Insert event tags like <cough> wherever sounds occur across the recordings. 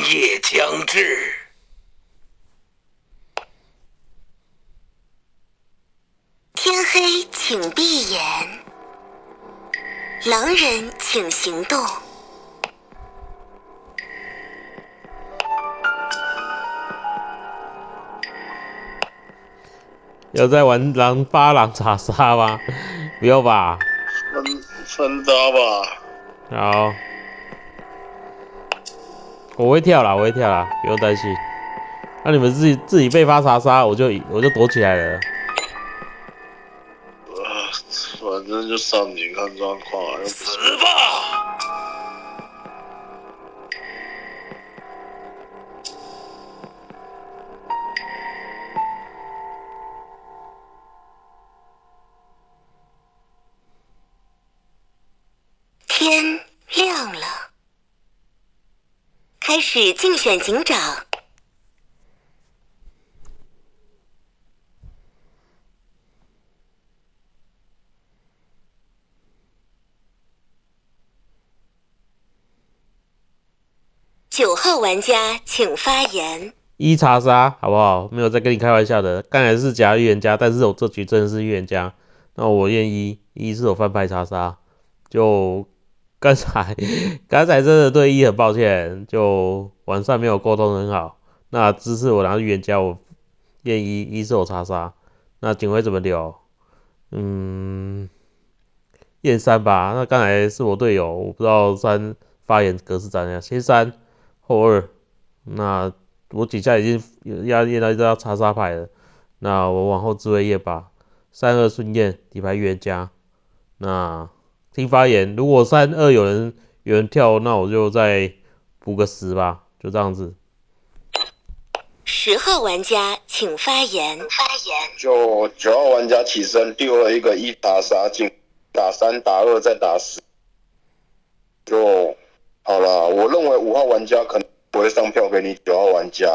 夜将至，天黑请闭眼，狼人请行动。要在玩狼八狼查杀吗？不要吧。分分刀吧。好，我会跳啦，我会跳啦，不用担心。那你们自己自己被发查杀，我就我就躲起来了。啊，反正就上你看状况死吧！开始竞选警长。九号玩家请发言。一查杀好不好？没有在跟你开玩笑的。刚才是假预言家，但是我这局真的是预言家。那我验一，一是我翻牌查杀。就刚才 <laughs> 刚才真的对一很抱歉，就晚上没有沟通很好。那支持我拿预言家，我验一，一是我查杀。那警徽怎么留？嗯，验三吧。那刚才是我队友，我不知道三发言格式怎样，先三后二。那我底下已经压验到一张查杀牌了。那我往后自位验吧。三二顺验底牌预言家。那听发言，如果三二有人有人跳，那我就再补个十吧，就这样子。十号玩家请发言。发言。就九号玩家起身丢了一个一打杀进，打三打二再打十，就好了。我认为五号玩家可能不会上票给你九号玩家，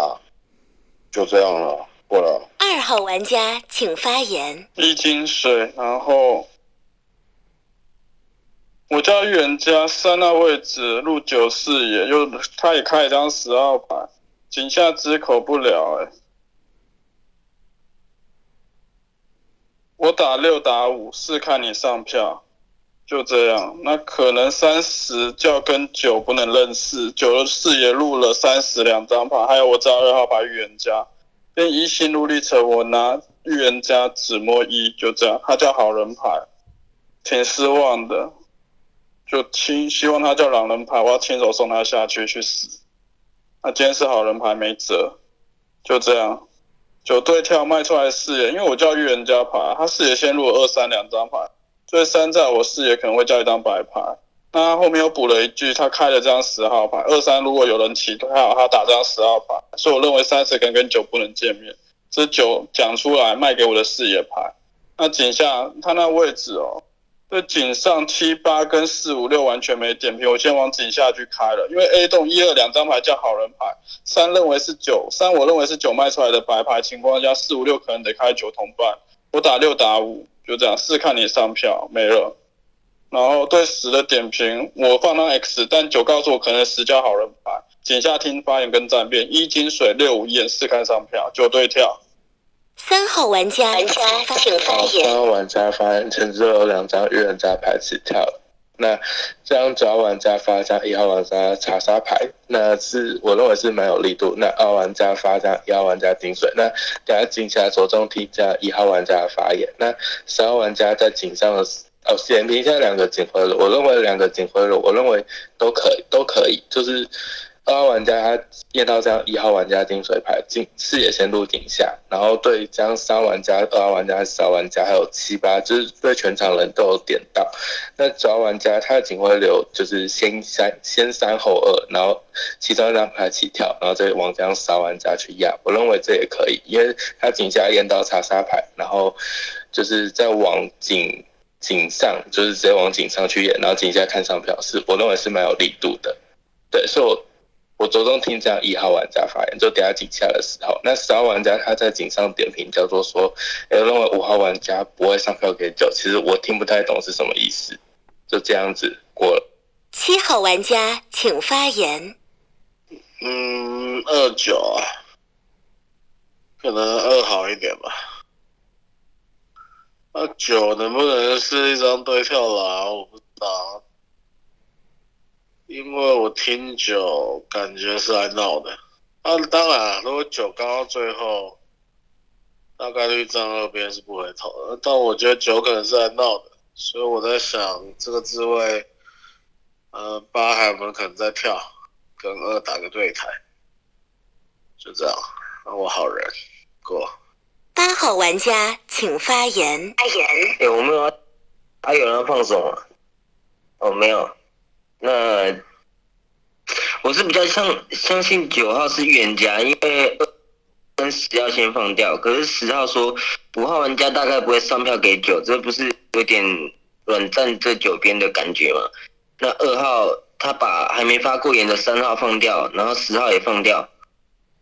就这样了，过了。二号玩家请发言。一金水，然后我叫预言家三那位置入九四野，就他也开一张十号牌，井下之口不了哎、我打六打五，是看你上票，就这样。那可能三十就要跟九不能认识，九的视野入了三十两张牌，还有我找二号牌预言家，跟一心路历程，我拿预言家只摸一，就这样。他叫好人牌，挺失望的，就亲希望他叫狼人牌，我要亲手送他下去去死。那今天是好人牌没辙，就这样。九对跳卖出来视野，因为我叫预言家牌，他视野先入了二三两张牌，所以三在我视野可能会叫一张白牌。那他后面又补了一句，他开了这张十号牌，二三如果有人起跳，他打这张十号牌，所以我认为三十可能跟九不能见面，这九讲出来卖给我的视野牌。那井下他那位置哦，对井上七八跟四五六完全没点评，我先往井下去开了，因为 A 栋一二两张牌叫好人牌，三认为是九，三我认为是九卖出来的白牌情况下，四五六可能得开九同伴，我打六打五，就这样，四看你上票没了。然后对十的点评，我放到 X，但九告诉我可能十叫好人牌，井下听发言跟战变，一金水六五眼四看上票，九对跳。三号玩家请发，言。三号玩家发言陈志有两张预言家牌起跳。那这张九号玩家发张一号玩家查杀牌，那是我认为是蛮有力度。那二号玩家发张一号玩家顶水，那等下井下着重听一下一号玩家的发言。那三号玩家在井上的哦，点评一下两个警徽了，我认为两个警徽了，我认为都可以，都可以，就是。二号玩家他验到这样一号玩家金水牌进视野先入井下，然后对这样三玩家、二号玩家、四号玩家还有七八，就是对全场人都有点到。那九号玩家他的警徽流就是先三先三后二，然后其中一张牌起跳，然后再往这样三玩家去压。我认为这也可以，因为他井下验到查杀牌，然后就是再往井井上，就是直接往井上去验，然后井下看上票是，我认为是蛮有力度的。对，所以我。我着重听这样一号玩家发言，就等下警下的时候，那十号玩家他在井上点评叫做说，哎，认为五号玩家不会上票给九，其实我听不太懂是什么意思，就这样子过了。七号玩家请发言。嗯，二九啊，可能二好一点吧。二九能不能是一张对跳狼？我不知道，因为我听九感觉是来闹的。啊，当然，如果九刚到最后，大概率站二边是不回头的。但我觉得九可能是来闹的，所以我在想这个自位，呃，八还有没有可能再跳，跟二打个对台？就这样，那我好人过。八号玩家请发言。发言。哎、我没有啊，还、有人要放手吗？哦，没有。那我是比较相相信九号是预言家，因为二跟十要先放掉，可是十号说五号玩家大概不会上票给九，这不是有点软站这九边的感觉吗？那二号他把还没发过言的三号放掉，然后十号也放掉，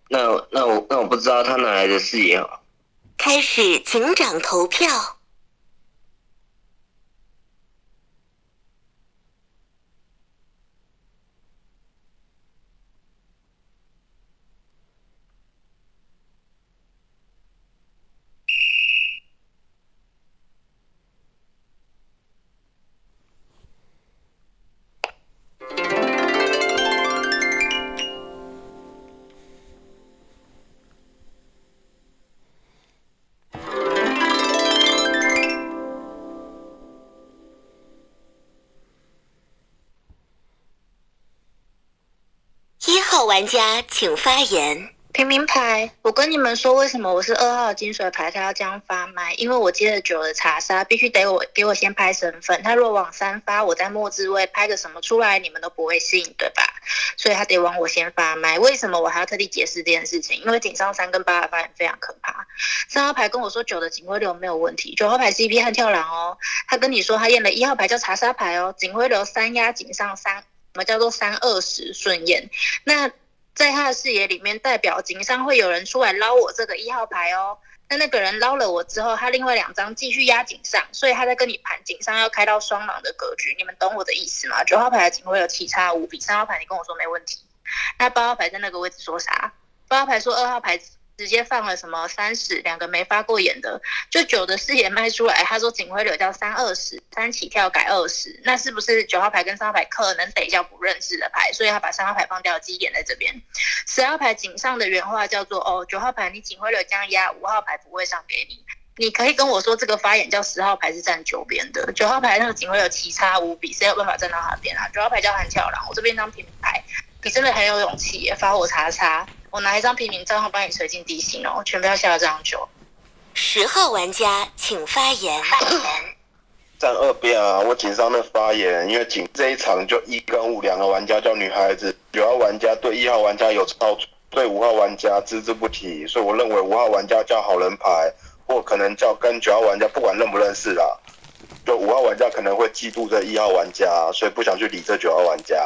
那那我那我不知道他哪来的视野哦。开始警长投票。玩家请发言。平民牌，我跟你们说，为什么我是二号金水牌，他要这样发麦？因为我接了九的查杀，必须得我给我先拍身份。他若往三发，我在末置位拍个什么出来，你们都不会信，对吧？所以他得往我先发麦。为什么我还要特地解释这件事情？因为井上三跟八的发言非常可怕。三号牌跟我说九的警徽流没有问题，九号牌 CP 和跳狼哦。他跟你说他验了一号牌叫查杀牌哦，警徽流三压井上三，什么叫做三二十顺验？那在他的视野里面，代表警上会有人出来捞我这个一号牌哦。那那个人捞了我之后，他另外两张继续压井上，所以他在跟你盘井上要开到双狼的格局，你们懂我的意思吗？九号牌的警会有七差五比三号牌，你跟我说没问题。那八号牌在那个位置说啥？八号牌说二号牌直接放了什么三十，两个没发过眼的，就九的视野卖出来，他说警徽流叫三二十，三起跳改二十，那是不是九号牌跟三号牌可能得叫不认识的牌？所以他把三号牌放掉，基点在这边。十号牌井上的原话叫做：哦，九号牌你警徽流这样压，五号牌不会上给你。你可以跟我说这个发言叫十号牌是站九边的，九号牌那个警徽流奇差无比，谁有办法站到他边啊？九号牌叫韩跳狼，我这边当平牌，你真的很有勇气耶，发我查查，我拿一张平民账号帮你随进地形哦，全票下了这张九。十号玩家请发言。站二边啊，我紧张的发言，因为井这一场就一跟五两个玩家叫女孩子，九号玩家对一号玩家有操作，对五号玩家只字不提，所以我认为五号玩家叫好人牌，或可能叫跟九号玩家不管认不认识啦，就五号玩家可能会嫉妒这一号玩家，所以不想去理这九号玩家。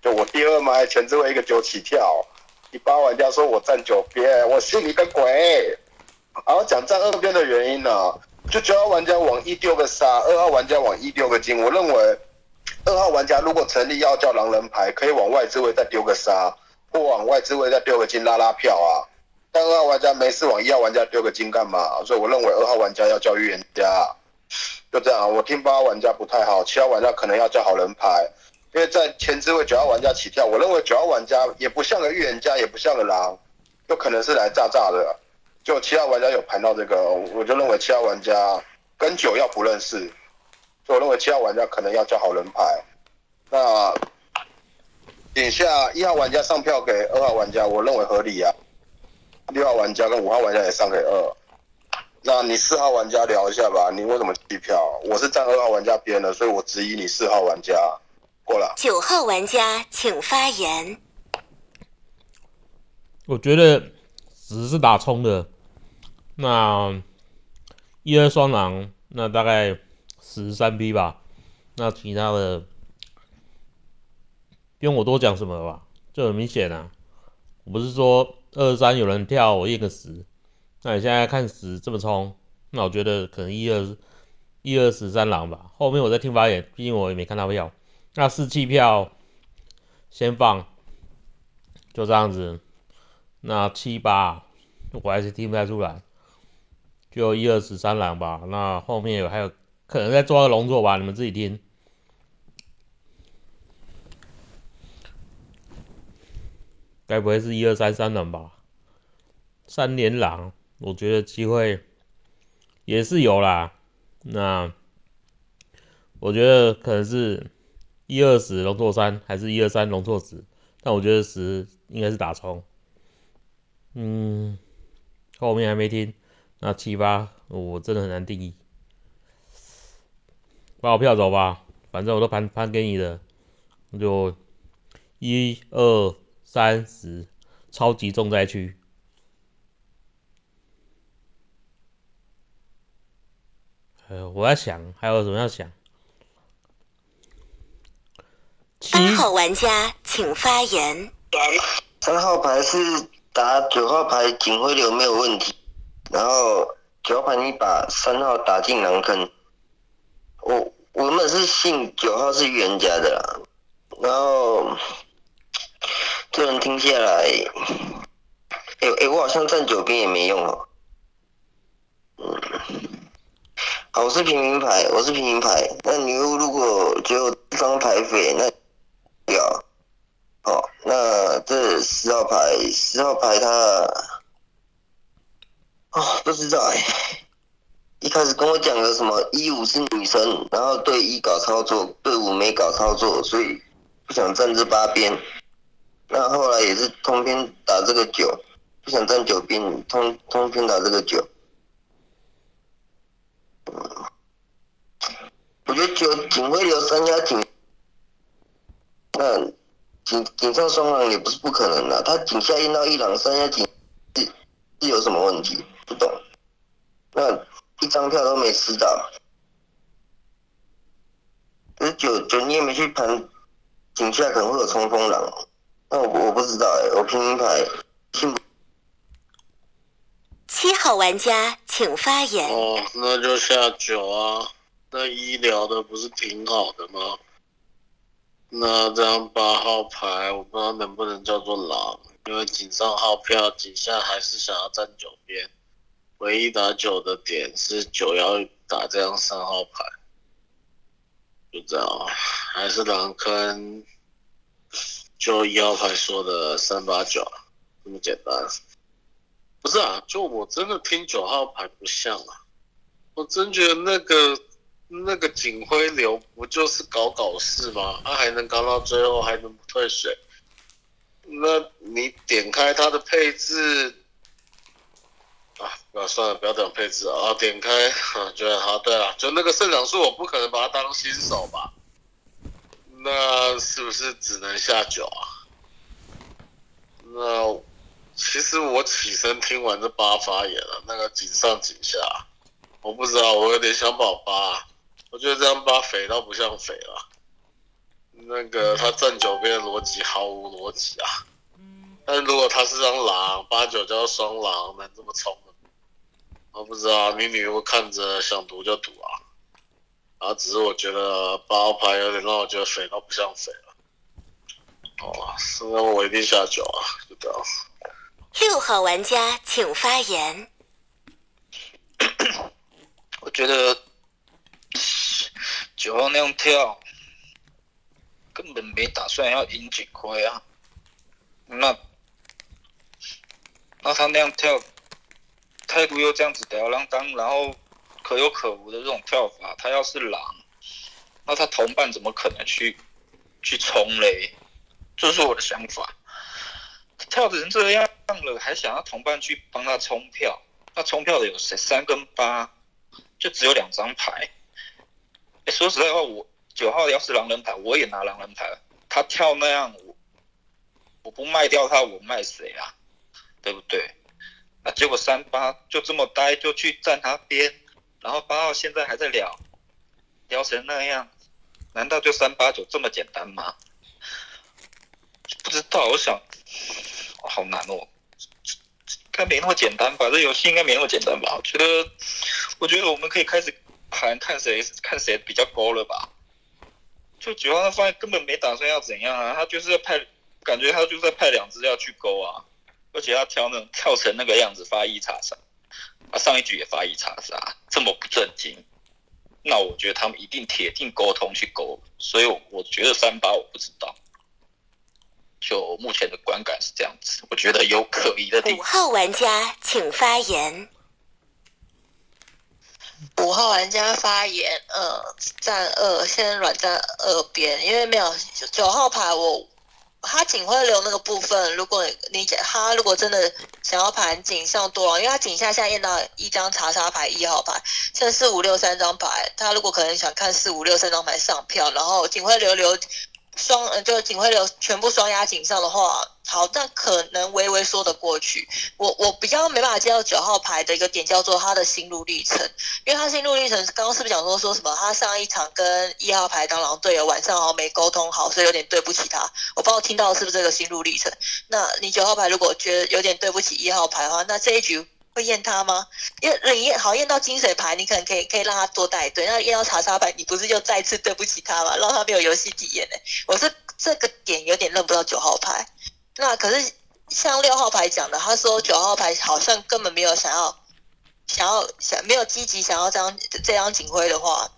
就我第二麦前置位一个九起跳，第八玩家说我站九边，我信你个鬼！然后讲站二边的原因呢、就九号玩家往一丢个杀，二号玩家往一丢个金。我认为二号玩家如果成立要叫狼人牌，可以往外置位再丢个杀，或往外置位再丢个金拉拉票啊。但二号玩家没事往一号玩家丢个金干嘛？所以我认为二号玩家要叫预言家。就这样，我听八号玩家不太好，七号玩家可能要叫好人牌，因为在前置位九号玩家起跳，我认为九号玩家也不像个预言家，也不像个狼，有可能是来炸炸的。就七号玩家有盘到这个，我就认为七号玩家跟九要不认识，所以我认为七号玩家可能要叫好人牌。那点下一号玩家上票给二号玩家，我认为合理啊。六号玩家跟五号玩家也上给二。那你四号玩家聊一下吧，你为什么弃票？我是站二号玩家边的，所以我质疑你四号玩家。过了。九号玩家请发言。我觉得十是打冲的，那一二双狼，那大概十三 P 吧，那其他的不用我多讲什么了吧，就很明显啊。我不是说二三有人跳我验个十，那你现在看十这么冲，那我觉得可能一二一二十三狼吧。后面我再听发言，毕竟我也没看到票。那四七票先放，就这样子。那七八我还是听不太出来，就一二十三郎吧。那后面有还有可能在抓个龙座吧，你们自己听。该不会是一二三三郎吧？三连狼，我觉得机会也是有啦。那我觉得可能是一二十龙座三，还是一二三龙座十？但我觉得十应该是打冲。嗯，后面还没听。那七八我真的很难定义。把我票走吧，反正我都盘盘给你的，就一二。三十，超级重灾区。呃，我在想还有什么要想。八号玩家请发言。三号牌是打九号牌警徽流没有问题，然后九号牌你把三号打进狼坑。我我们是信九号是预言家的啦，然后。这人听下来，哎哎，我好像站九边也没用哦。嗯，好，我是平民牌，我是平民牌。那你又如果只有张牌匪，那要，好，那这十号牌，十号牌他，哦，不知道哎。一开始跟我讲的什么一五是女生，然后对一搞操作，对五没搞操作，所以不想站这八边。那后来也是通篇打这个九，不想站九边，通通篇打这个九。我觉得九警徽流三加警，那警警上双狼也不是不可能的，他警下印到一狼三加警是是有什么问题？不懂。那一张票都没吃到，是九九你也没去盘警下可能会有冲锋狼。那我我不知道哎，我平民牌。七号玩家请发言。哦，那就下九啊。那医疗的不是挺好的吗？那这样八号牌，我不知道能不能叫做狼，因为井上号票，井下还是想要站九边。唯一打九的点是九要打这张三号牌，就这样，还是狼坑。就一号牌说的三八九，这么简单？不是啊，就我真的听九号牌不像啊，我真觉得那个那个警徽流不就是搞搞事吗？他还能搞到最后还能不退水？那你点开它的配置啊，那算了，不要讲配置啊，点开啊，觉得好对了，就那个胜场数，我不可能把它当新手吧？那是不是只能下九啊？那其实我起身听完这八发言了，那个井上井下，我不知道，我有点想保八，我觉得这样八肥倒不像肥了。那个他站九边的逻辑毫无逻辑啊。但如果他是张狼，八九叫双狼，能这么冲吗？我不知道，你女我看着想赌就赌啊。啊，只是我觉得八号牌有点让我觉得肥到不像肥了。哦，那我一定下九啊，就这样。六号玩家请发言。<coughs> 我觉得九号那样跳，根本没打算要赢警徽啊。那那他那样跳，态度又这样子吊儿郎当，然后。可有可无的这种跳法，他要是狼，那他同伴怎么可能去去冲嘞？这是我的想法。跳成这样了，还想要同伴去帮他冲票？那冲票的有谁？三跟八，就只有两张牌。哎，说实在话，我九号要是狼人牌，我也拿狼人牌。他跳那样，我我不卖掉他，我卖谁啊？对不对？那结果三八就这么呆，就去站他边。然后八号现在还在聊，聊成那样，难道就三八九这么简单吗？不知道，我想，好难哦，应该没那么简单吧？这游戏应该没那么简单吧？我觉得，我觉得我们可以开始看看谁看谁比较高了吧？就九号那方案根本没打算要怎样啊，他就是要派感觉他就是在派两只要去勾啊，而且他跳那跳成那个样子发一查杀，啊上一局也发一查杀，这么不正经，那我觉得他们一定铁定沟通去勾，所以我我觉得三八我不知道，就目前的观感是这样子，我觉得有可疑的地方。五号玩家请发言。五号玩家发言，呃，站二，先软站二边，因为没有九号牌我，他警徽流那个部分，如果你他如果真的想要盘警上多，因为他警下现在验到一张查杀牌一号牌，现在四五六三张牌，他如果可能想看四五六三张牌上票，然后警徽流流双，呃，就警徽流全部双压警上的话，好，那可能微微说得过去。我我比较没办法接受九号牌的一个点叫做他的心路历程，因为他心路历程刚刚是不是讲说说什么他上一场跟一号牌当狼队友晚上好像没沟通好，所以有点对不起他。我不知道听到是不是这个心路历程。那你九号牌如果觉得有点对不起一号牌的话，那这一局会验他吗？因为你验好验到金水牌，你可能可以可以让他多带一队；那验到查杀牌，你不是就再次对不起他吗？让他没有游戏体验呢、我是这个点有点认不到九号牌。那可是像六号牌讲的，他说九号牌好像根本没有想要想要想没有积极想要这样这张警徽的话，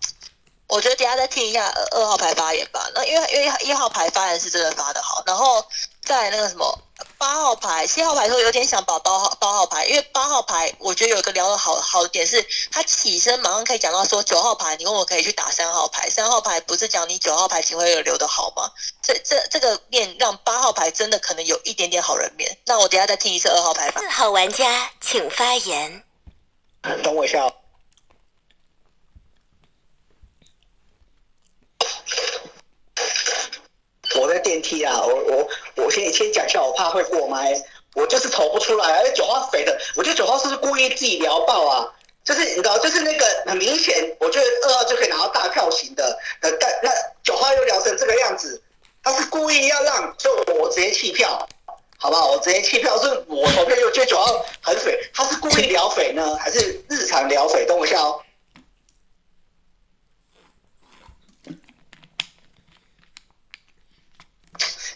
我觉得等下再听一下二号牌发言吧。那因为因为一号牌发言是真的发的好，然后在那个什么八号牌、七号牌说有点想保八号八号牌，因为八号牌我觉得有一个聊的好好点是，他起身马上可以讲到说九号牌，你问我可以去打三号牌，三号牌不是讲你九号牌警徽有留的好吗？这这这个面让八号牌真的可能有一点点好人面。那我等一下再听一次二号牌吧。四号玩家请发言。等我一下我在电梯啊，我我我先先讲一下，我怕会过麦，我就是投不出来，而且九号肥的，我觉得九号是不是故意自己聊爆啊？就是你知道，就是那个很明显，我觉得二号就可以拿到大票型的，呃，但那九号又聊成这个样子，他是故意要让，就我直接弃票，好不好？我直接弃票，是我投票，又觉得九号很肥，他是故意聊肥呢，还是日常聊肥？等我一下哦。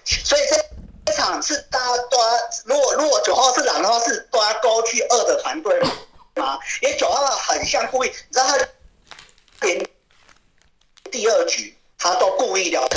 所以这这场是大家都要，如果如果九号是狼的话，是都要勾去二的团队吗？因为九号很像故意，你知道他连第二局他都故意聊，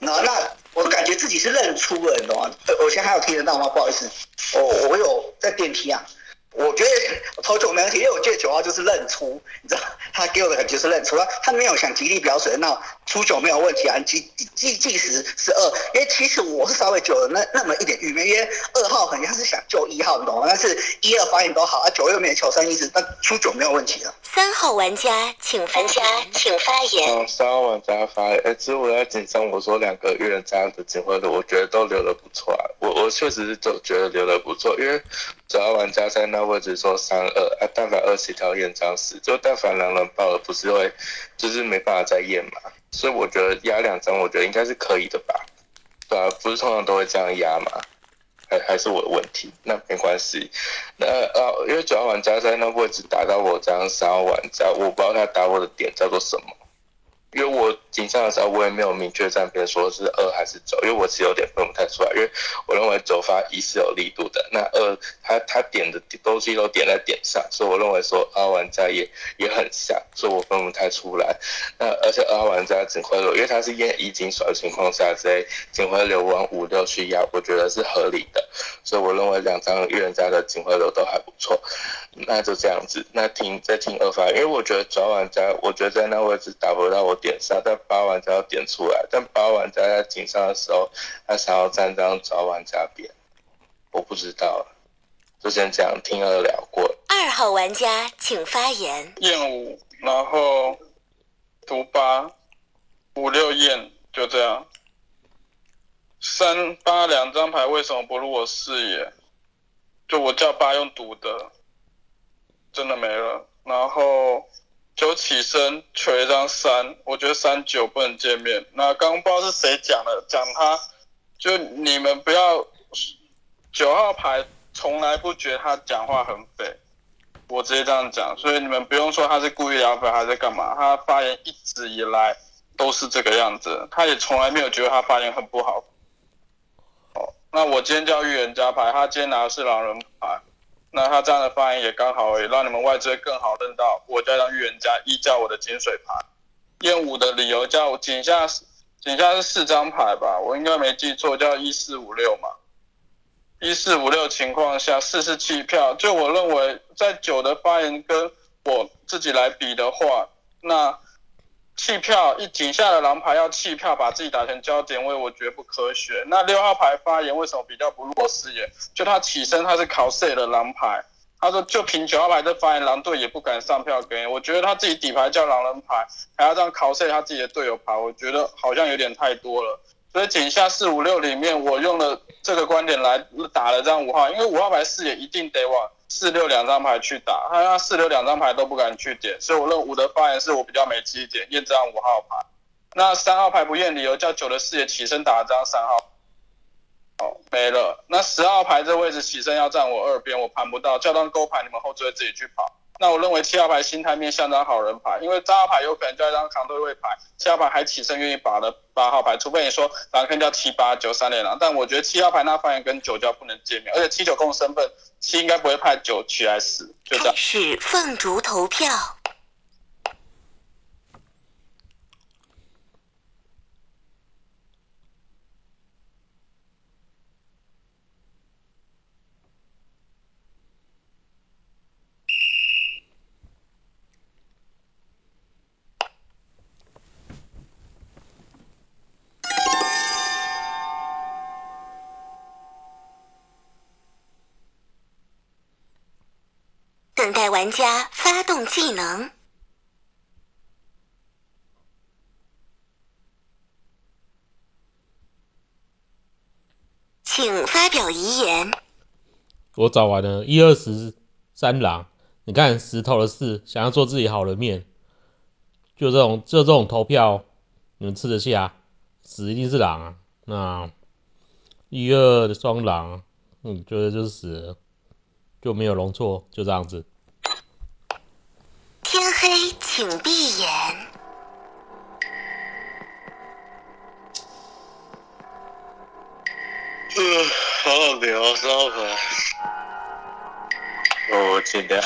那那我感觉自己是认出了，你懂吗？我现在还有听得到吗？不好意思，我我有在电梯啊。我觉得我投九没问题，因为我觉得九号就是认出，你知道，他给我的感觉是认出，他他没有想极力表水，那出九没有问题啊，计计计时是二，因为其实我是稍微久了那那么一点郁闷，因为二号很像是想救一号，你懂吗？但是一二发言都好，啊九又没有求生意识，那出九没有问题了。三号玩家请分家。请发言。好，三号玩家发言。哎，其实我在紧张，我说两个月这样的警徽的，我觉得都留的不错啊。我我确实是就觉得留的不错，因为主要玩家在那位置说三二，啊，但凡二十条验章死，就但凡两人爆了，不是会就是没办法再验嘛？所以我觉得压两张，我觉得应该是可以的吧？对啊，不是通常都会这样压嘛？还还是我的问题，那没关系。那呃，因为九号玩家在那位置打到我这样三号玩家，我不知道他打我的点叫做什么。因为我紧张的时候，我也没有明确站边说是二还是走，因为我其实有点分不太出来。因为我认为走发一是有力度的，那二他他点的东西都点在点上，所以我认为说二号玩家也也很像，所以我分不太出来。那而且二号玩家警徽流，因为他是验一金甩的情况下，在警徽流往五六去压，我觉得是合理的。所以我认为两张预言家的警徽流都还不错。那就这样子，那听再听二发，因为我觉得九号玩家，我觉得在那位置打不到我点上，但八玩家要点出来，但八玩家在井上的时候，他想要站张九号玩家边，我不知道，就先这样听二聊过。二号玩家请发言。燕五，然后毒八，五六燕，就这样。三八两张牌为什么不入我视野？就我叫八用赌的，真的没了。然后九起身锤一张三，我觉得三九不能见面。那刚刚不知道是谁讲的，讲他就你们不要九号牌从来不觉得他讲话很匪，我直接这样讲，所以你们不用说他是故意聊匪还是干嘛，他发言一直以来都是这个样子，他也从来没有觉得他发言很不好。哦，那我今天叫预言家牌，他今天拿的是狼人牌，那他这样的发言也刚好也让你们外追更好认到我加上预言家一叫我的金水牌。验五的理由叫我井下井下是四张牌吧，我应该没记错，叫一四五六嘛。一四五六情况下，四是弃票。就我认为，在九的发言跟我自己来比的话，那弃票一井下的狼牌要弃票，把自己打成焦点位，我觉得不科学。那六号牌发言为什么比较不弱势眼？就他起身他是考 C 的狼牌，他说就凭九号牌的发言，狼队也不敢上票给。我觉得他自己底牌叫狼人牌，还要这样考 C 他自己的队友牌，我觉得好像有点太多了。所以井下四五六里面，我用了这个观点来打了张五号，因为五号牌视野一定得往四六两张牌去打，他那四六两张牌都不敢去点，所以我认五的发言是我比较没记点，验这张五号牌。那三号牌不验理由叫九的视野起身打了张三号，哦没了。那十号牌这位置起身要站我二边，我盘不到，叫张勾牌，你们后追自己去跑。那我认为七号牌心态面像张好人牌，因为八号牌有可能叫一张扛对位牌，七号牌还起身愿意把了八号牌，除非你说狼坑叫七八九三连狼，但我觉得七号牌那发言跟九叫不能见面，而且七九共身份，七应该不会派九起来死，就这样。是凤竹投票。等待玩家发动技能，请发表遗言。我找完了，一二十三狼，你看石头的事，想要做自己好的面，就这种就这种投票，你们吃得下？死一定是狼啊！那一二的双狼，嗯，觉得就是死了，就没有容错，就这样子。请闭眼。嗯，好聊，三号牌。我尽量。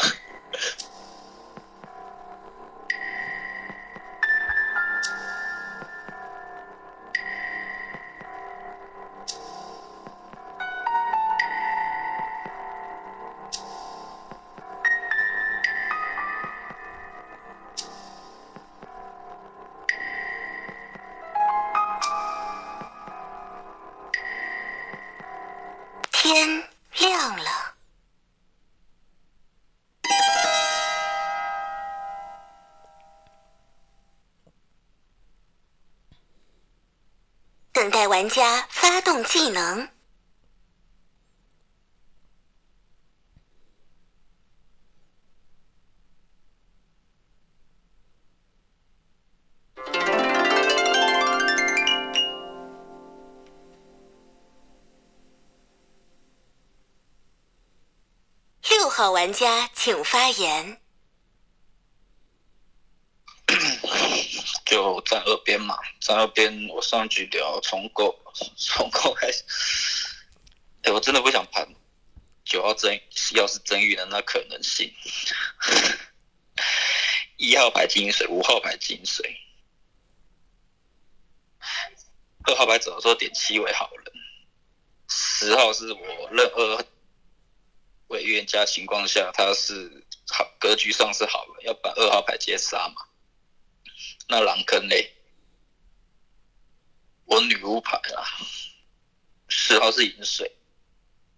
技能。六号玩家请发言。就站二边嘛，站二边我上去聊重构，<laughs> 重构开始。哎、我真的不想盘九号真，要是真预的那可能性。<laughs> 一号牌金水，五号牌金水，二号牌走的时候点七为好人，十号是我认二为预言家情况下，他是好格局上是好了，要把二号牌接杀嘛。那狼坑嘞，我女巫牌啦，十号是饮水，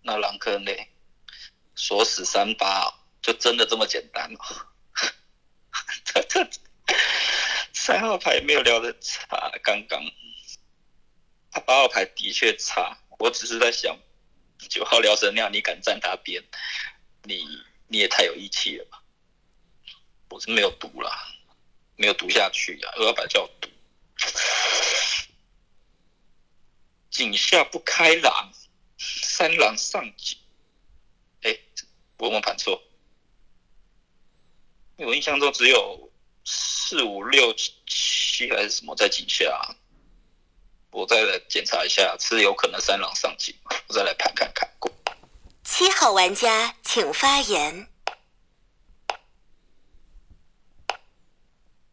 那狼坑嘞，锁死三八、哦，就真的这么简单哦？<laughs> 这这三号牌没有聊的差，刚刚。他八号牌的确差，我只是在想，九号聊神那，你敢站他边，你你也太有义气了吧？我是没有毒啦。没有读下去呀、啊，二号牌叫我读。井下不开狼，三狼上井。哎，我有没有盘错？我印象中只有四五六七还是什么在井下、我再来检查一下，是有可能三狼上警？我再来盘看看。七号玩家请发言。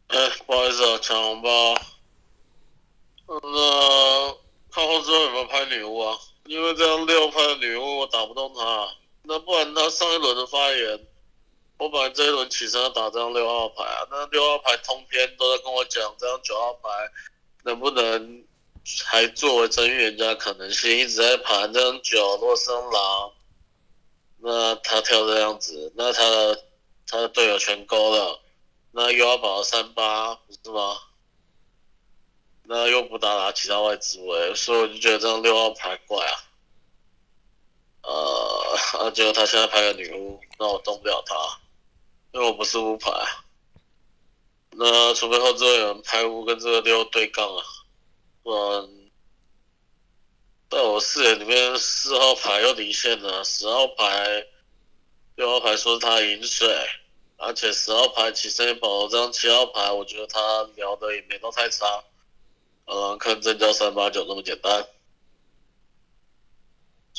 哎，不好意思啊，抢红包。那看后之后有没有拍女巫啊？因为这样六拍的女巫我打不动他。那不然他上一轮的发言，我本来这一轮起身要打这张六号牌啊。那六号牌通篇都在跟我讲，这张九号牌能不能还作为真预言家可能性，一直在盘这张九若生狼。那他跳这样子，那他的他的队友全勾了，那又要保三八，不是吗？那又不打打其他外置位，所以我就觉得这张六号牌怪啊。呃，<laughs> 啊，结果他现在拍个女巫，那我动不了他，因为我不是巫牌。那除非后置位有人拍巫跟这个六对杠啊，不然在我视野里面四号牌又离线了，十号牌、六号牌说他饮水，而且十号牌起身也保了这张七号牌，我觉得他聊的也没到太差。嗯，看真交三八九那么简单，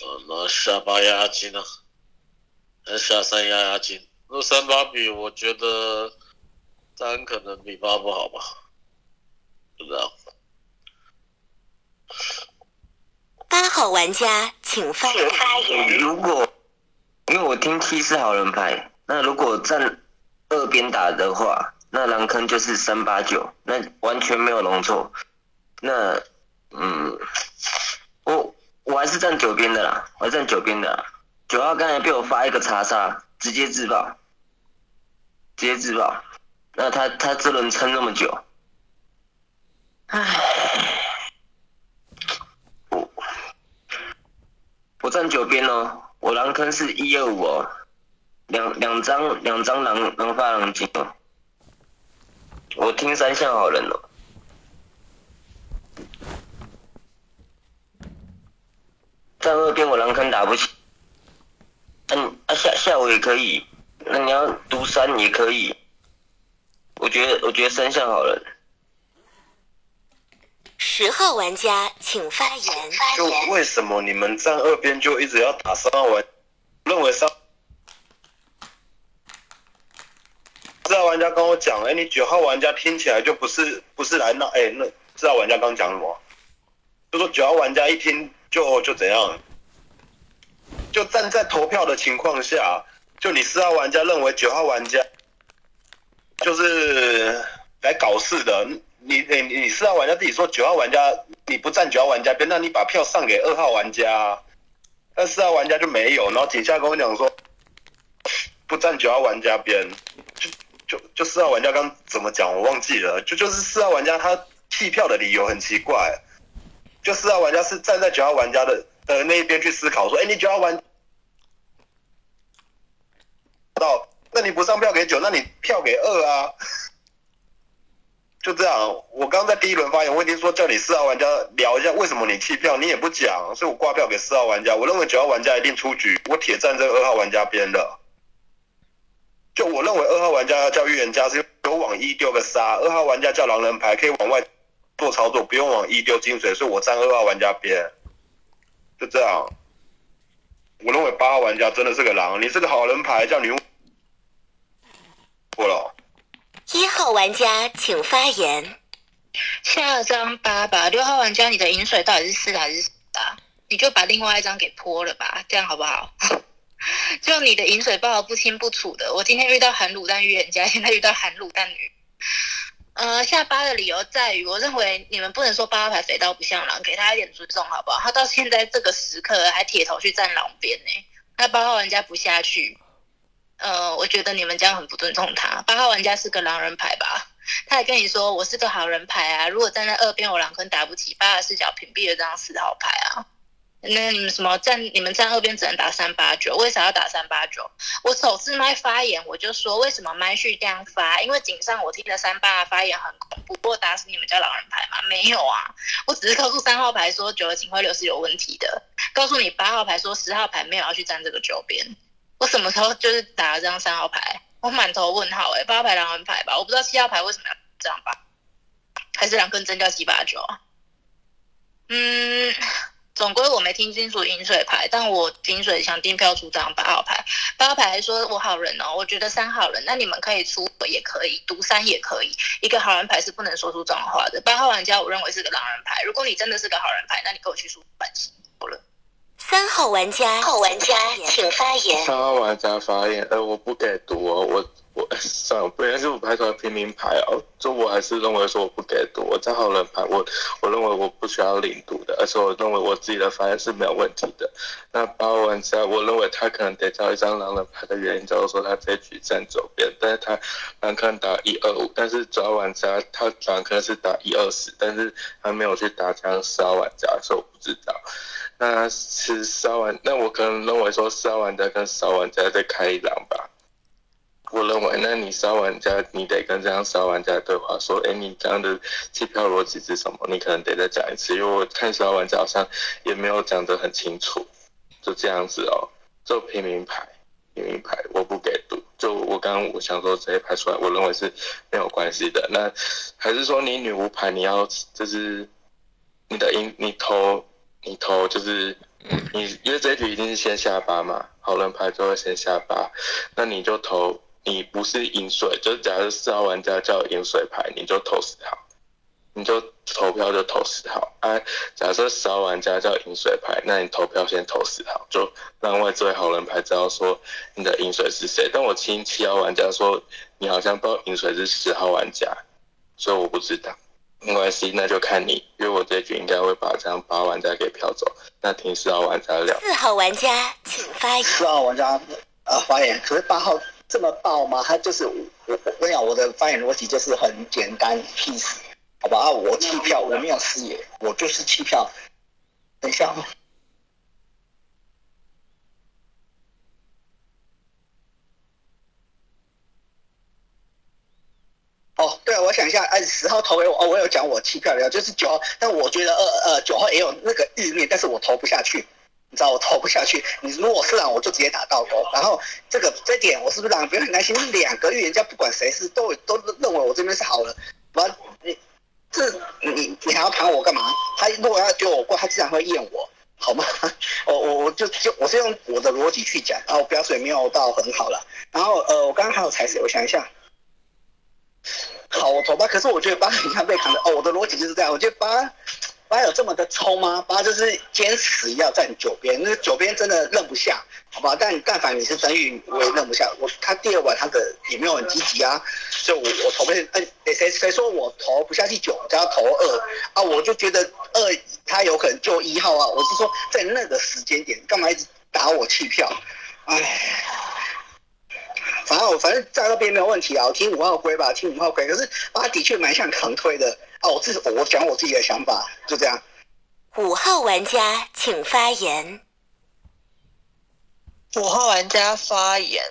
呃，那下八压压金呢？还是下三压压金？那三八比，我觉得三可能比八不好吧？不知道。八号玩家请发言。如果因为我听七是好人牌，那如果站二边打的话，那狼坑就是三八九，那完全没有容错。那嗯，我我还是站九边的啦，我站九边的啦。九号刚才被我发一个查杀，直接自爆，直接自爆。那他他这轮撑那么久，唉，我我站九边哦，我狼坑是一二五哦，两两张两张狼狼发狼金哦，我听三项好人哦。站二边我狼坑打不起，嗯啊下下午也可以，那你要读三也可以，我觉得我觉得三项好人。十号玩家请发言。就为什么你们站二边就一直要打三号玩？认为三四号玩家跟我讲，哎，你九号玩家听起来就不是不是来闹，哎，那四号玩家刚讲什么？就说九号玩家一听就就怎样？就站在投票的情况下，就你四号玩家认为九号玩家就是来搞事的，你你你四号玩家自己说九号玩家你不站九号玩家边，那你把票上给二号玩家，但四号玩家就没有，然后井下跟我讲说不站九号玩家边，就就就四号玩家刚怎么讲我忘记了，就就是四号玩家他弃票的理由很奇怪，就四号玩家是站在九号玩家的。呃，那一边去思考说，哎，你九号玩到，那你不上票给九，那你票给二啊？就这样，我刚在第一轮发言，我已经说叫你四号玩家聊一下为什么你弃票，你也不讲，所以我挂票给四号玩家。我认为九号玩家一定出局，我铁站这个二号玩家边的。就我认为二号玩家叫预言家是有往一丢个杀，二号玩家叫狼人牌可以往外做操作，不用往一丢金水，所以我站二号玩家边。就这样，我认为八号玩家真的是个狼，你是个好人牌，叫女巫过了。一号玩家请发言。下张八吧，六号玩家，你的饮水到底是四还是十啊？你就把另外一张给泼了吧，这样好不好？<laughs> 就你的饮水报不清不楚的，我今天遇到含卤蛋预言家，现在遇到含卤蛋女。呃，下八的理由在于，我认为你们不能说八号牌肥到不像狼，给他一点尊重好不好？他到现在这个时刻还铁头去站狼边呢，那八号玩家不下去，呃，我觉得你们这样很不尊重他。八号玩家是个狼人牌吧？他还跟你说我是个好人牌啊，如果站在二边我狼坑打不起，八的视角屏蔽了这张四号牌啊。那你们什么站？你们站二边只能打三八九，为啥要打三八九？我首次麦发言，我就说为什么麦序这样发？因为井上我听了三八发言很恐怖，我打死你们叫狼人牌吗？没有啊，我只是告诉三号牌说九的警徽流是有问题的，告诉你八号牌说十号牌没有要去站这个九边。我什么时候就是打了这张三号牌？我满头问号哎，八号牌狼人牌吧？我不知道七号牌为什么要这样吧？还是两根针叫七八九啊？嗯，总归我没听清楚饮水牌，但我饮水想订票出张八号牌，八号牌还说我好人哦，我觉得三好人，那你们可以出我也可以，读三也可以，一个好人牌是不能说出这种话的。八号玩家我认为是个狼人牌，如果你真的是个好人牌，那你跟我去输反击好了。三号玩家，号玩家请发言。三号玩家发言，呃，我不给读哦，我我算了，不然是我拍出来平民牌哦，就我还是认为说我不给读，我在好人牌，我我认为我不需要领读的，而且我认为我自己的发言是没有问题的。那八号玩家，我认为他可能得交一张狼人牌的原因，就是说他这一局站左边，但是他狼可能打一二五，但是抓玩家他狼可能是打一二十，但是他没有去打这样四号玩家，所以我不知道。那是四号玩，那我可能认为说四号玩家跟四号玩家在开一狼吧。我认为，那你四号玩家，你得跟这样四号玩家对话，说，哎，你这样的弃票逻辑是什么？你可能得再讲一次，因为我看四号玩家好像也没有讲得很清楚，就这样子哦。就平民牌，平民牌，我不给赌。就我刚刚我想说直接拍出来，我认为是没有关系的。那还是说你女巫牌你要就是你的赢你投。你投就是你，因为这一局一定是先下八嘛，好人牌就会先下八，那你就投，你不是饮水，就是假如四号玩家叫饮水牌，你就投十号，你就投票就投十号。啊，假设十号玩家叫饮水牌，那你投票先投十号，就让外置位好人牌知道说你的饮水是谁。但我听七号玩家说，你好像不知道饮水是十号玩家，所以我不知道。没关系，那就看你，因为我这局应该会把这样八玩家给票走。那听四号玩家聊。四号玩家请发言。四号玩家呃发言，可是八号这么爆吗？他就是我，我跟你讲，我的发言逻辑就是很简单，peace，好吧？啊，我弃票，我没有视野，我就是弃票。等一下。哦，对啊，我想一下，哎，十号投给我，哦，我有讲我弃票了，就是九号，但我觉得二呃九号也有那个意念，但是我投不下去，你知道我投不下去。你如果是狼，我就直接打倒钩。然后这个这点我是不是狼？不用很担心，两个预言家不管谁是都都认为我这边是好了。完，你这你你还要盘我干嘛？他如果要丢我过，他自然会验我，好吗？我我我就就我是用我的逻辑去讲，然后标准没有到很好了。然后呃，我刚刚还有踩谁？我想一下。好，我投吧，可是我觉得八很像被砍的哦。我的逻辑就是这样，我觉得八八有这么的冲吗？八就是坚持要站九边，那九边真的认不下，好吧？但但凡你是真玉，我也认不下。我他第二晚他的也没有很积极啊，所以我我投不哎谁谁说我投不下去九，只要投二啊，我就觉得二他有可能就一号啊。我是说在那个时间点，干嘛一直打我弃票？哎。反正我反正在那边没有问题啊，我听五号龟吧，听五号龟。可是他的确蛮像扛推的啊，我自我讲我自己的想法，就这样。五号玩家请发言。五号玩家发言，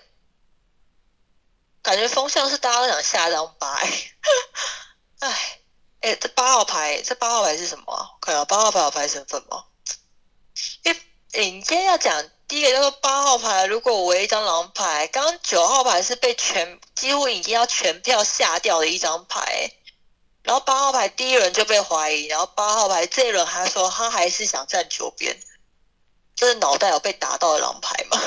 感觉风向是大家都想下张八。<laughs> 哎，哎，这八号牌，这八号牌是什么？看下八号牌有牌身份吗？哎，哎，你今天要讲。第一个叫做八号牌，如果我为一张狼牌，刚刚九号牌是被全几乎已经要全票下掉的一张牌，然后八号牌第一轮就被怀疑，然后八号牌这一轮他说他还是想站九边，就是脑袋有被打到的狼牌吗？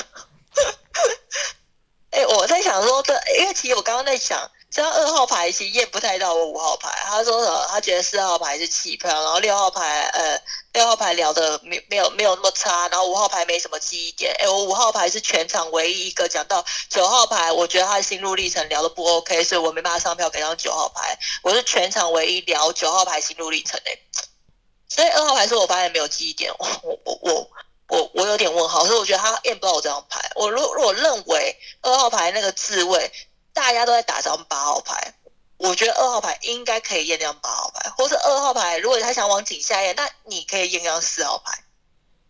<laughs> 哎，我在想说，这因为其实我刚刚在想。这张二号牌其实验不太到我五号牌，他说什么？他觉得四号牌是弃票，然后六号牌呃六号牌聊的没没有没有那么差，然后五号牌没什么记忆点。哎，我五号牌是全场唯一一个讲到九号牌，我觉得他心路历程聊的不 OK，所以我没办法上票给到九号牌。我是全场唯一聊九号牌心路历程哎，所以二号牌是我发现没有记忆点，我我我我我有点问号，所以我觉得他验不到我这张牌。我如如果认为二号牌那个自卫。大家都在打张八号牌，我觉得二号牌应该可以验张八号牌，或是二号牌，如果他想往井下验，那你可以验张四号牌，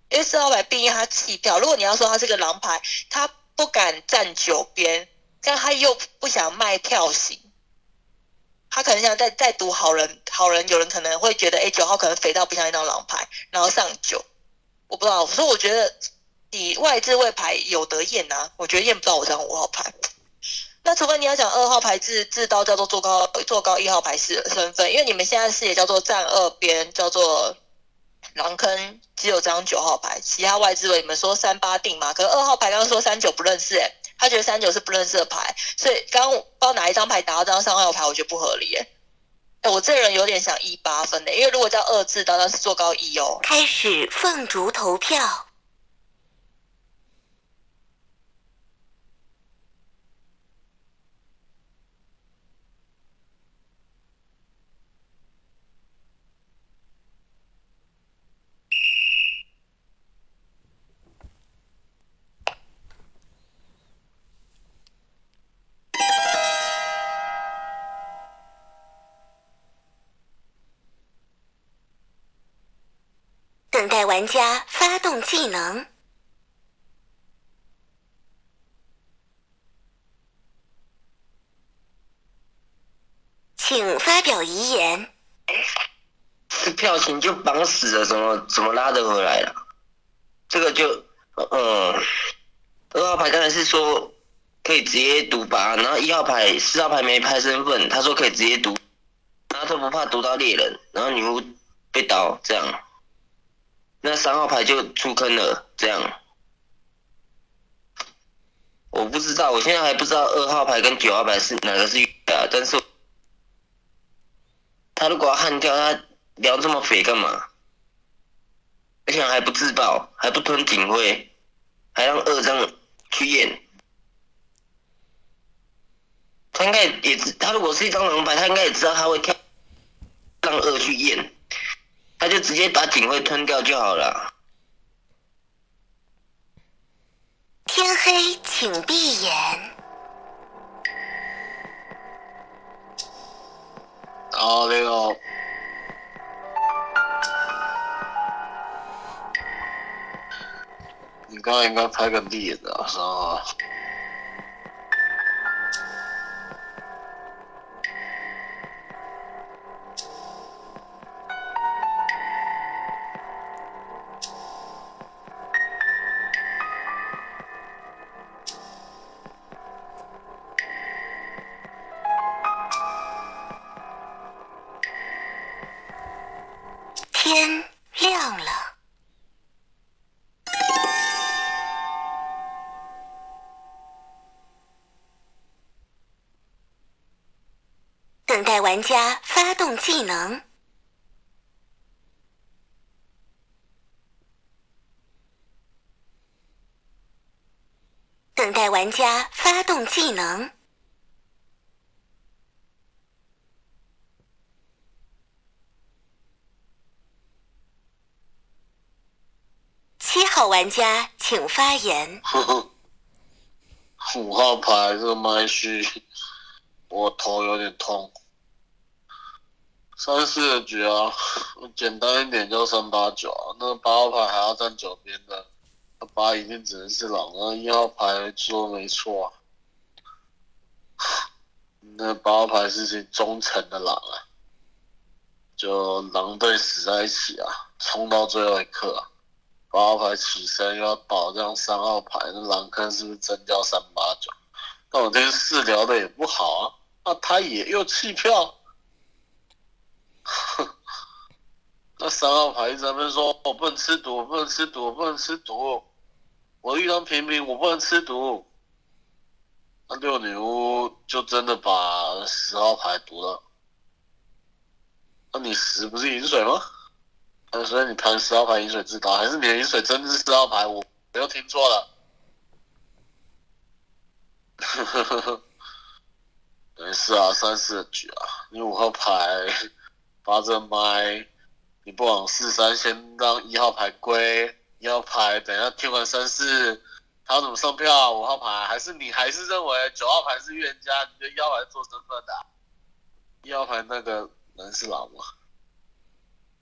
因为四号牌毕竟他弃票。如果你要说他是个狼牌，他不敢站九边，但他又不想卖票型，他可能想再再赌好人，好人有人可能会觉得，哎，九号可能肥到不像一张狼牌，然后上九，我不知道，所以我觉得你外置位牌有得验啊，我觉得验不到我这张五号牌。那除非你要讲二号牌自自刀叫做坐高坐高一号牌是身份，因为你们现在视野叫做站二边，叫做狼坑只有张九号牌，其他外置位你们说三八定嘛？可二号牌刚刚说三九不认识、欸，他觉得三九是不认识的牌，所以刚刚不知道哪一张牌打到这张三号牌，我觉得不合理、欸。哎，我这人有点想一八分的、因为如果叫二字，当然是做高一哦。开始凤竹投票。等待玩家发动技能。请发表遗言。这票型就绑死了，怎么怎么拉得回来了？这个就，嗯，二号牌刚才是说可以直接读拔，然后一号牌、四号牌没拍身份，他说可以直接读，然后他不怕读到猎人，然后女巫被刀这样，那三号牌就出坑了，这样。我不知道，我现在还不知道二号牌跟九号牌是哪个是啊，但是他如果要悍跳，他聊这么肥干嘛？而且还不自爆，还不吞警徽，还让二张去验。他应该也知，他如果是一张狼牌，他应该也知道他会跳，让二去验，他就直接把警徽吞掉就好了。天黑，请闭眼。然后那个你刚刚应该拍个猎的啊，是等待玩家发动技能。等待玩家发动技能。七号玩家请发言。<laughs> 五号牌是麦序，我头有点痛。三四的局啊，简单一点就三八九啊，那八号牌还要站九边的，那八一定只能是狼，那一号牌说没错啊，那八号牌是忠诚的狼啊，就狼队死在一起啊，冲到最后一刻啊。八号牌起身要保这样三号牌，那狼坑是不是真叫三八九？那我这个四聊的也不好啊，那他也又弃票。三号牌一直在那边说我不能吃毒，我不能吃毒，我不能吃毒，我遇到平民我不能吃毒。那六女巫就真的把十号牌毒了。那你十不是饮水吗？那所以你弹十号牌饮水自刀，还是你的饮水真的是十号牌？我我又听错了。呵呵呵呵，没事啊，三四的局啊，你五号牌发着麦，你不往四三先让一号牌归，一号牌等一下听完三四，他要怎么上票？五号牌还是你还是认为九号牌是预言家？你觉得一号牌做身份的啊、一号牌那个人是狼吗？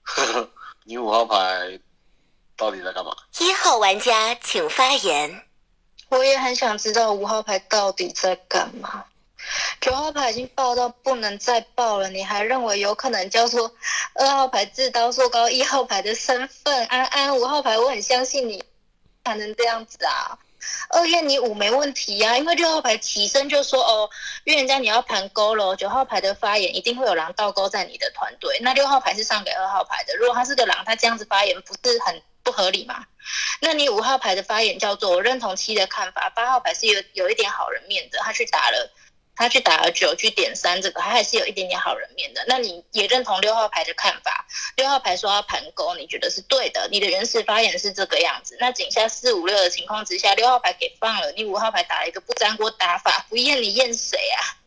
呵呵。你五号牌到底在干嘛？一号玩家请发言。我也很想知道五号牌到底在干嘛。九号牌已经爆到不能再爆了，你还认为有可能叫做二号牌自刀做高一号牌的身份？安安，五号牌我很相信你，才能这样子啊。二月你五没问题啊，因为六号牌起身就说哦，预言家你要盘勾了，九号牌的发言一定会有狼倒钩在你的团队。那六号牌是上给二号牌的，如果他是个狼，他这样子发言不是很不合理吗？那你五号牌的发言叫做我认同七的看法，八号牌是有有一点好人面的，他去打了。他去打了九，去点三，这个他还是有一点点好人面的。那你也认同六号牌的看法？六号牌说要盘勾，你觉得是对的？你的原始发言是这个样子。那井下四五六的情况之下，六号牌给放了，你五号牌打了一个不粘锅打法，不验你验谁啊？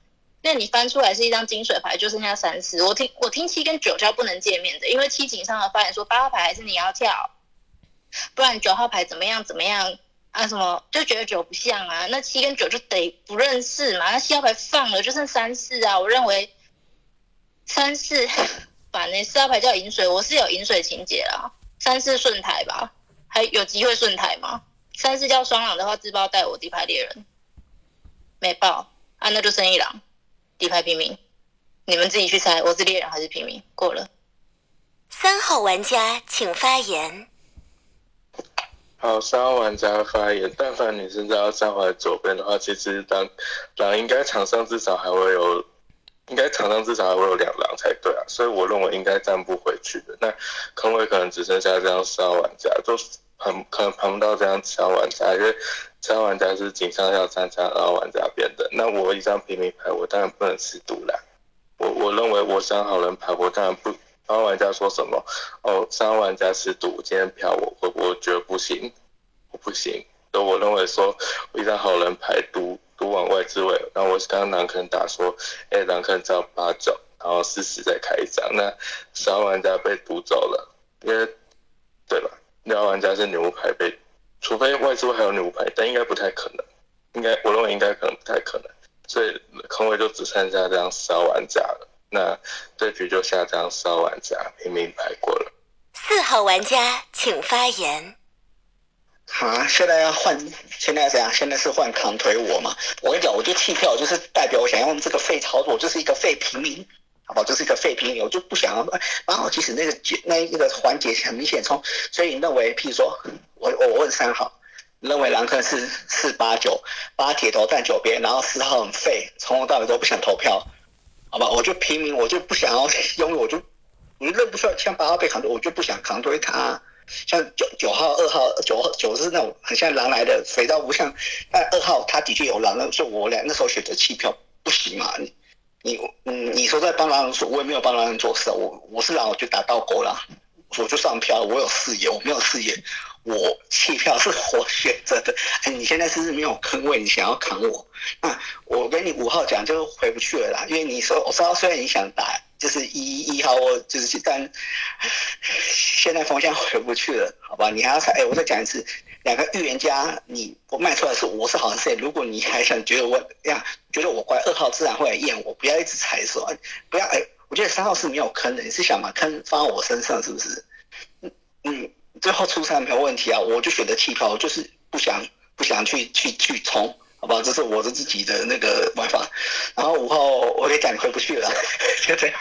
那你翻出来是一张金水牌，就剩下三四。我听我听七跟九叫不能见面的，因为七井上的发言说八号牌还是你要跳，不然九号牌怎么样怎么样。啊，什么就觉得九不像啊？那七跟九就得不认识嘛？那七号牌放了就剩三四啊。我认为三四 <laughs> 反正四号牌叫饮水，我是有饮水情节啦。三四顺台吧，还有机会顺台吗？三四叫双狼的话，自爆带我底牌猎人没爆啊，那就剩一狼底牌平民，你们自己去猜，我是猎人还是平民？过了。三号玩家请发言。好，三号玩家发言。但凡你现在要站回左边的话，其实狼狼应该场上至少还会有，应该场上至少还会有两狼才对啊。所以我认为应该站不回去的。那坑位可能只剩下这样四号玩家，就盘可能盘不到这样四号玩家，因为四号玩家是警上要站在二号玩家边的。那我一张平民牌，我当然不能吃毒啦。我我认为我三好人牌，我当然不。三号玩家说什么？哦，三号玩家是赌，今天票我我我觉得不行，我不行。所以我认为说，一张好人牌赌赌往外置位。然后我刚刚狼坑打说，哎，狼坑只要八九，然后四十再开一张。那三号玩家被赌走了，因为对吧？六号玩家是牛牌被，除非外置位还有牛牌，但应该不太可能。应该我认为应该可能不太可能，所以坑位就只剩下这样四号玩家了。那这局就下张四号玩家平民牌过了。四号玩家请发言。好，现在要换，现在怎样？现在是换扛推我嘛？我跟你讲，我就弃票，就是代表我想用这个废操作，就是一个废平民，好吧？就是一个废平民，我就不想要。然后其实那个那一个环节很明显冲，所以你认为，譬如说，我我问三号，认为狼坑是四八九八铁头站九边，然后四号很废，从头到尾都不想投票。好吧，我就平民，我就不想要拥有，我就我就认不出来，像八号被扛推，我就不想扛推他。像九九号、二号、九号九是那种很像狼来的，肥皂不像。但二号他的确有狼，所以我俩那时候选择弃票不行嘛。你你嗯，你说在帮狼人说，我也没有帮狼人做事，我我是狼，我就打到狗了，我就上票，我有视野，我没有视野，我弃票是我选择的。<laughs> 哎，你现在是不是没有坑位？你想要扛我？那我跟你五号讲就回不去了啦，因为你说我知道，虽然你想打，就是一一号我就是但 <sighs> 现在方向回不去了，好吧？你还要猜？哎，我再讲一次，两个预言家，你我卖出来是我是好人，如果你还想觉得我呀，觉得我乖，二号自然会来验我，不要一直猜说，不要哎，我觉得三号是没有坑的，你是想把坑放到我身上是不是？嗯嗯，最后出三没有问题啊，我就选择弃票，就是不想不想去去去冲。好吧，这是我的自己的那个玩法。然后五号，我跟你讲，回不去了，<laughs> 就这样。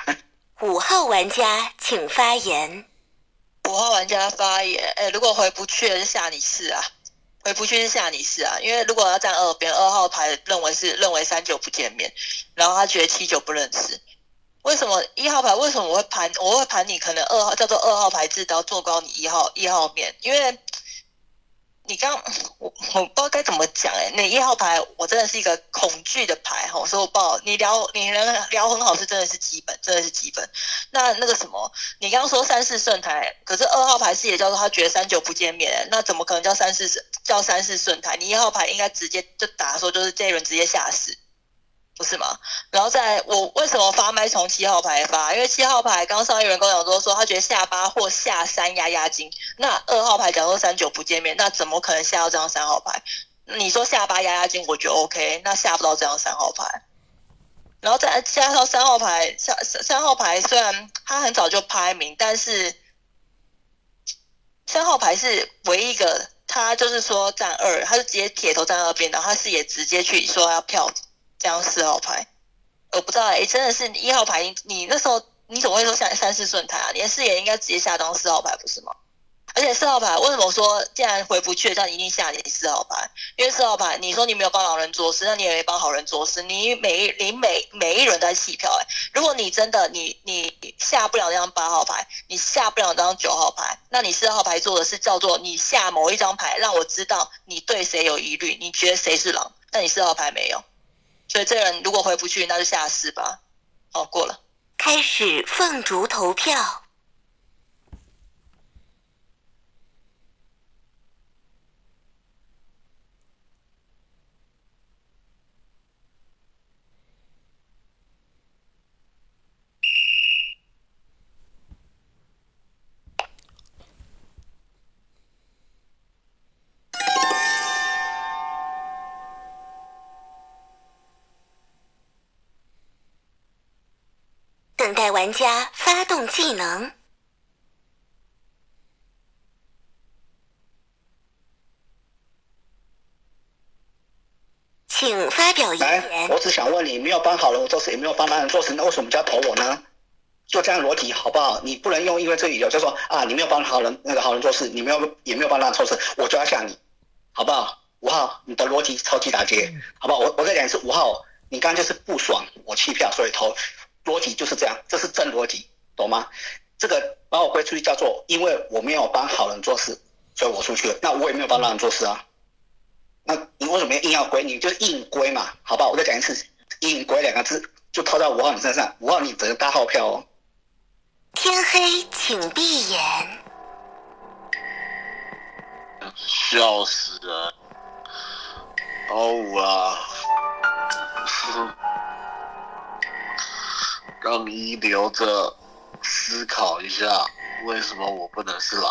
五号玩家请发言。五号玩家发言，哎，如果回不去是下你四啊，回不去是下你四啊，因为如果要站二边，二号牌认为是认为三九不见面，然后他觉得七九不认识。为什么一号牌为什么我会盘我会盘你？可能二号叫做二号牌自刀做高你一号一号面，因为。你刚我我不知道该怎么讲哎，那一号牌我真的是一个恐惧的牌哈，所以我不好。你聊你人聊很好是真的是基本，真的是基本。那那个什么，你刚刚说三四顺台，可是二号牌是也叫做他觉得三九不见面，那怎么可能叫三四叫三四顺台？你一号牌应该直接就打说就是这一轮直接下死。不是吗？然后在我为什么发麦从七号牌发？因为七号牌刚上一轮跟我讲说，说他觉得下八或下三压压惊。那二号牌假如三九不见面，那怎么可能下到这张三号牌？你说下八压压惊，我觉得 OK，那下不到这张三号牌。然后再加上三号牌，三三号牌虽然他很早就拍名，但是三号牌是唯一一个，他就是说站二，他是直接铁头站二边，然后他是也直接去说要票。这样四号牌，我不知道哎，真的是一号牌，你那时候你怎么会说像三四顺台啊？你的视野应该直接下张四号牌不是吗？而且四号牌为什么说既然回不去，这样一定下你四号牌？因为四号牌，你说你没有帮老人做事，那你也没帮好人做事，你每一你每每一轮都在弃票、欸。如果你真的你你下不了那张八号牌，你下不了那张九号牌，那你四号牌做的是叫做你下某一张牌，让我知道你对谁有疑虑，你觉得谁是狼，但你四号牌没有，所以这人如果回不去，那就下四吧。好，过了。开始凤竹投票。等待玩家发动技能。请发表遗来，言。我只想问你，没有帮好人做事，也没有帮男人做事，那为什么就要投我呢？就这样逻辑好不好？你不能用因为这理由就说啊，你没有帮好人那个好人做事，你没有也没有帮男人做事，我就要下你，好不好？五号，你的逻辑超级打结，好不好？我我再讲一次，五号，你刚刚就是不爽我弃票，所以投，逻辑就是这样，这是正逻辑，懂吗？这个把我归出去叫做，因为我没有帮好人做事，所以我出去了，那我也没有帮烂人做事啊。那你为什么硬要归？你就是硬归嘛，好吧？我再讲一次，硬归两个字就套在五号你身上，五号你整个大号票哦。天黑，请闭眼。笑死人！哦五啊，让你留着思考一下，为什么我不能是狼？